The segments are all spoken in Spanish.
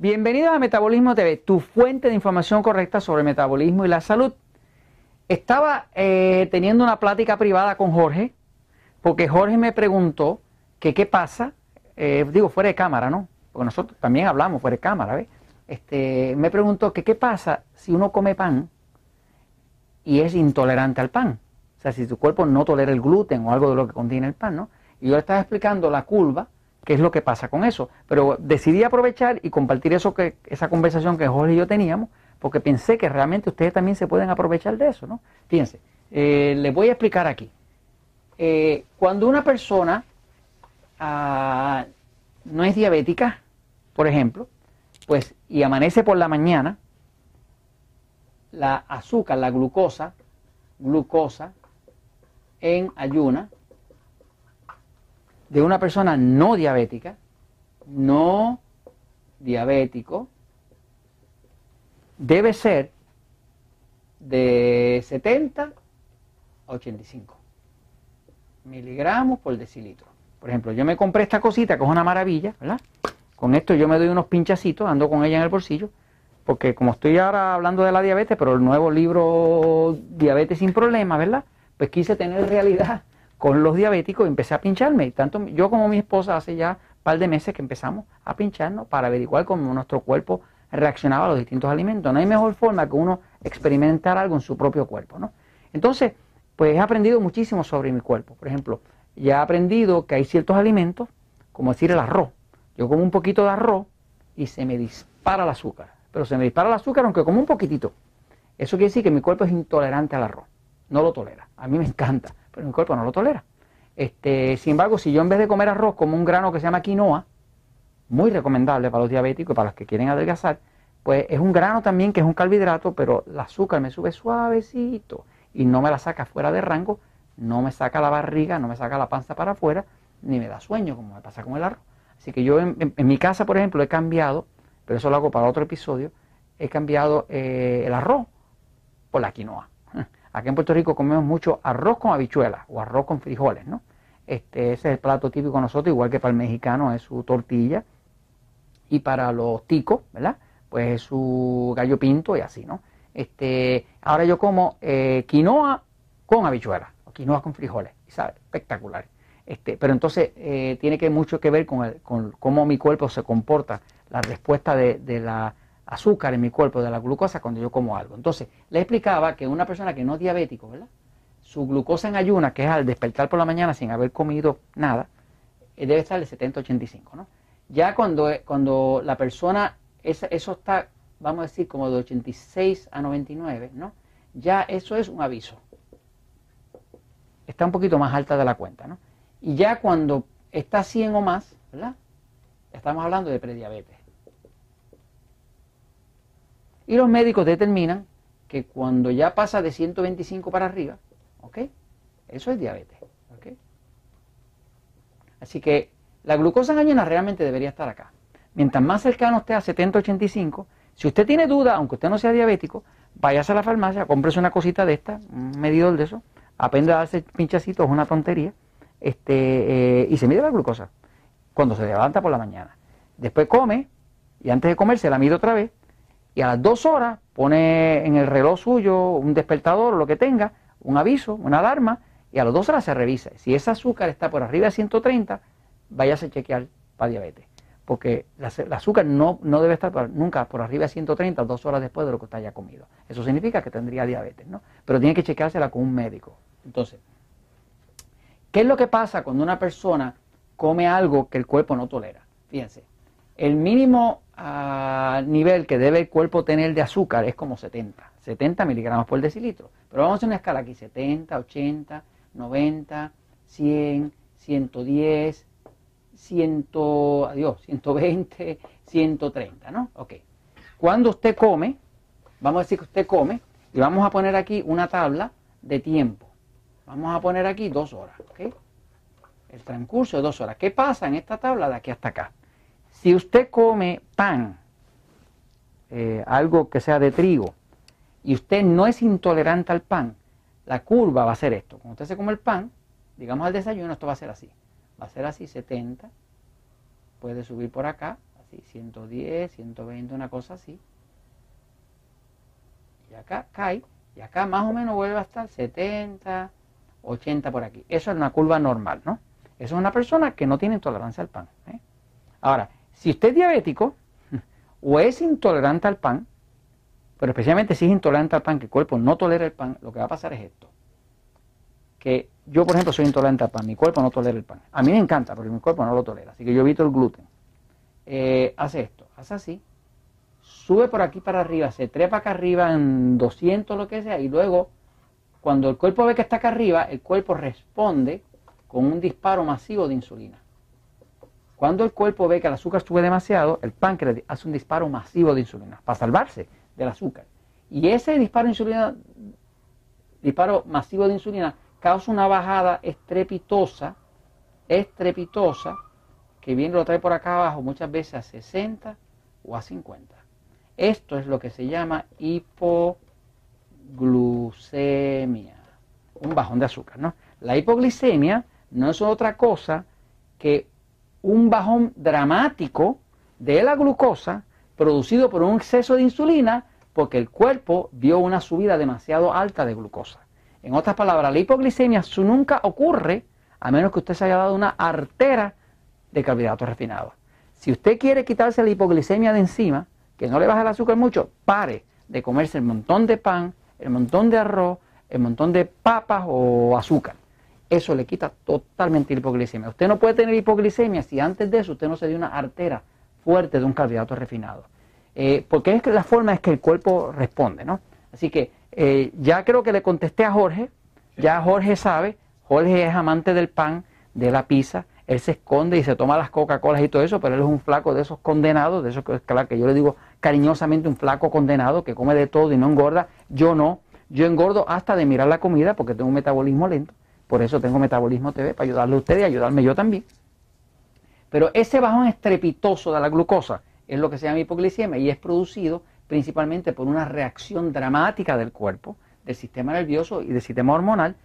Bienvenidos a Metabolismo TV, tu fuente de información correcta sobre el metabolismo y la salud. Estaba eh, teniendo una plática privada con Jorge, porque Jorge me preguntó que qué pasa, eh, digo fuera de cámara, ¿no? Porque nosotros también hablamos fuera de cámara, ¿ves? Este, me preguntó que qué pasa si uno come pan y es intolerante al pan. O sea, si tu cuerpo no tolera el gluten o algo de lo que contiene el pan, ¿no? Y yo le estaba explicando la curva qué es lo que pasa con eso. Pero decidí aprovechar y compartir eso que, esa conversación que Jorge y yo teníamos, porque pensé que realmente ustedes también se pueden aprovechar de eso, ¿no? Fíjense, eh, les voy a explicar aquí. Eh, cuando una persona ah, no es diabética, por ejemplo, pues y amanece por la mañana, la azúcar, la glucosa, glucosa en ayuna, de una persona no diabética, no diabético, debe ser de 70 a 85 miligramos por decilitro. Por ejemplo, yo me compré esta cosita que es una maravilla, ¿verdad? Con esto yo me doy unos pinchacitos, ando con ella en el bolsillo, porque como estoy ahora hablando de la diabetes, pero el nuevo libro Diabetes sin Problemas, ¿verdad? Pues quise tener realidad con los diabéticos empecé a pincharme. Tanto yo como mi esposa hace ya un par de meses que empezamos a pincharnos para averiguar cómo nuestro cuerpo reaccionaba a los distintos alimentos. No hay mejor forma que uno experimentar algo en su propio cuerpo, ¿no? Entonces, pues he aprendido muchísimo sobre mi cuerpo. Por ejemplo, ya he aprendido que hay ciertos alimentos, como decir el arroz. Yo como un poquito de arroz y se me dispara el azúcar. Pero se me dispara el azúcar aunque como un poquitito. Eso quiere decir que mi cuerpo es intolerante al arroz. No lo tolera. A mí me encanta pero mi cuerpo no lo tolera. Este, sin embargo, si yo en vez de comer arroz como un grano que se llama quinoa, muy recomendable para los diabéticos y para los que quieren adelgazar, pues es un grano también que es un carbohidrato, pero el azúcar me sube suavecito y no me la saca fuera de rango, no me saca la barriga, no me saca la panza para afuera, ni me da sueño como me pasa con el arroz. Así que yo en, mi casa, por ejemplo, he cambiado, pero eso lo hago para otro episodio, he cambiado eh, el arroz por la quinoa. Aquí en Puerto Rico comemos mucho arroz con habichuelas o arroz con frijoles, ¿no? Este, ese es el plato típico de nosotros, igual que para el mexicano es su tortilla. Y para los ticos, ¿verdad? Pues es su gallo pinto y así, ¿no? Este, ahora yo como eh, quinoa con habichuelas, o quinoa con frijoles, y sabe, espectacular. Este, pero entonces eh, tiene que mucho que ver con, con cómo mi cuerpo se comporta, la respuesta de la azúcar en mi cuerpo, de la glucosa cuando yo como algo. Entonces, le explicaba que una persona que no es diabético, ¿verdad? Su glucosa en ayuna, que es al despertar por la mañana sin haber comido nada, eh, debe estar de 70-85, ¿no? Ya cuando, eh, cuando la persona, eso está, vamos a decir, como de 86 a 99, ¿no? Ya eso es un aviso. Está un poquito más alta de la cuenta, ¿no? Y ya cuando está 100 o más, ¿verdad? Estamos hablando de prediabetes. Y los médicos determinan que cuando ya pasa de 125 para arriba, ¿ok? Eso es diabetes, ¿ok? Así que la glucosa en realmente debería estar acá. Mientras más cercano esté a 70-85, si usted tiene duda, aunque usted no sea diabético, váyase a la farmacia, cómprese una cosita de esta, un medidor de eso, aprenda a darse pinchacitos, es una tontería, este, eh, y se mide la glucosa cuando se levanta por la mañana. Después come, y antes de comer se la mide otra vez, y a las dos horas pone en el reloj suyo un despertador o lo que tenga, un aviso, una alarma, y a las dos horas se revisa. Si ese azúcar está por arriba de 130, váyase a chequear para diabetes. Porque el azúcar no, no debe estar nunca por arriba de 130 dos horas después de lo que usted haya comido. Eso significa que tendría diabetes, ¿no? Pero tiene que chequeársela con un médico. Entonces, ¿qué es lo que pasa cuando una persona come algo que el cuerpo no tolera? Fíjense, el mínimo ah, nivel que debe el cuerpo tener de azúcar es como 70, 70 miligramos por decilitro. Pero vamos a una escala aquí, 70, 80, 90, 100, 110, 100, adiós, 120, 130, ¿no? Ok. Cuando usted come, vamos a decir que usted come, y vamos a poner aquí una tabla de tiempo. Vamos a poner aquí dos horas, ¿ok? El transcurso de dos horas. ¿Qué pasa en esta tabla de aquí hasta acá? Si usted come pan, eh, algo que sea de trigo, y usted no es intolerante al pan, la curva va a ser esto. Cuando usted se come el pan, digamos al desayuno, esto va a ser así. Va a ser así 70, puede subir por acá así, 110, 120, una cosa así. Y acá cae, y acá más o menos vuelve a estar 70, 80 por aquí. Eso es una curva normal, ¿no? Eso es una persona que no tiene intolerancia al pan. ¿eh? Ahora, si usted es diabético o es intolerante al pan, pero especialmente si es intolerante al pan, que el cuerpo no tolera el pan, lo que va a pasar es esto. Que yo, por ejemplo, soy intolerante al pan, mi cuerpo no tolera el pan. A mí me encanta, pero mi cuerpo no lo tolera, así que yo evito el gluten. Eh, hace esto, hace así, sube por aquí para arriba, se trepa acá arriba en 200 lo que sea, y luego, cuando el cuerpo ve que está acá arriba, el cuerpo responde con un disparo masivo de insulina. Cuando el cuerpo ve que el azúcar sube demasiado, el páncreas hace un disparo masivo de insulina para salvarse del azúcar. Y ese disparo de insulina, disparo masivo de insulina, causa una bajada estrepitosa, estrepitosa, que bien lo trae por acá abajo, muchas veces a 60 o a 50. Esto es lo que se llama hipoglucemia, un bajón de azúcar, ¿no? La hipoglicemia no es otra cosa que un bajón dramático de la glucosa producido por un exceso de insulina porque el cuerpo dio una subida demasiado alta de glucosa. En otras palabras, la hipoglicemia nunca ocurre a menos que usted se haya dado una artera de carbohidratos refinados. Si usted quiere quitarse la hipoglicemia de encima, que no le baja el azúcar mucho, pare de comerse el montón de pan, el montón de arroz, el montón de papas o azúcar eso le quita totalmente la hipoglicemia. Usted no puede tener hipoglicemia si antes de eso usted no se dio una artera fuerte de un carbohidrato refinado. Eh, porque es que la forma es que el cuerpo responde, ¿no? Así que eh, ya creo que le contesté a Jorge, ya Jorge sabe, Jorge es amante del pan, de la pizza, él se esconde y se toma las Coca-Colas y todo eso, pero él es un flaco de esos condenados, de esos que, claro, que yo le digo cariñosamente un flaco condenado que come de todo y no engorda. Yo no, yo engordo hasta de mirar la comida porque tengo un metabolismo lento. Por eso tengo Metabolismo TV, para ayudarle a ustedes y ayudarme yo también. Pero ese bajón estrepitoso de la glucosa es lo que se llama hipoglicemia y es producido principalmente por una reacción dramática del cuerpo, del sistema nervioso y del sistema hormonal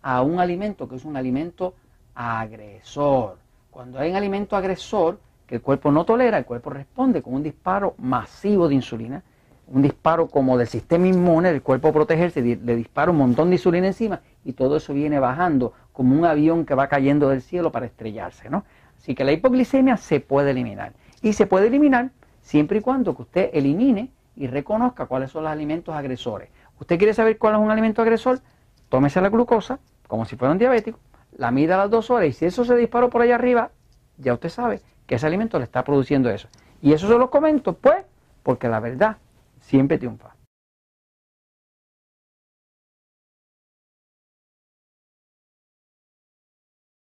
a un alimento que es un alimento agresor. Cuando hay un alimento agresor que el cuerpo no tolera, el cuerpo responde con un disparo masivo de insulina un disparo como del sistema inmune, el cuerpo protegerse, le dispara un montón de insulina encima y todo eso viene bajando como un avión que va cayendo del cielo para estrellarse, ¿no? Así que la hipoglicemia se puede eliminar. Y se puede eliminar siempre y cuando que usted elimine y reconozca cuáles son los alimentos agresores. ¿Usted quiere saber cuál es un alimento agresor? Tómese la glucosa, como si fuera un diabético, la mida a las dos horas y si eso se disparó por allá arriba, ya usted sabe que ese alimento le está produciendo eso. Y eso se lo comento, pues, porque la verdad siempre triunfa.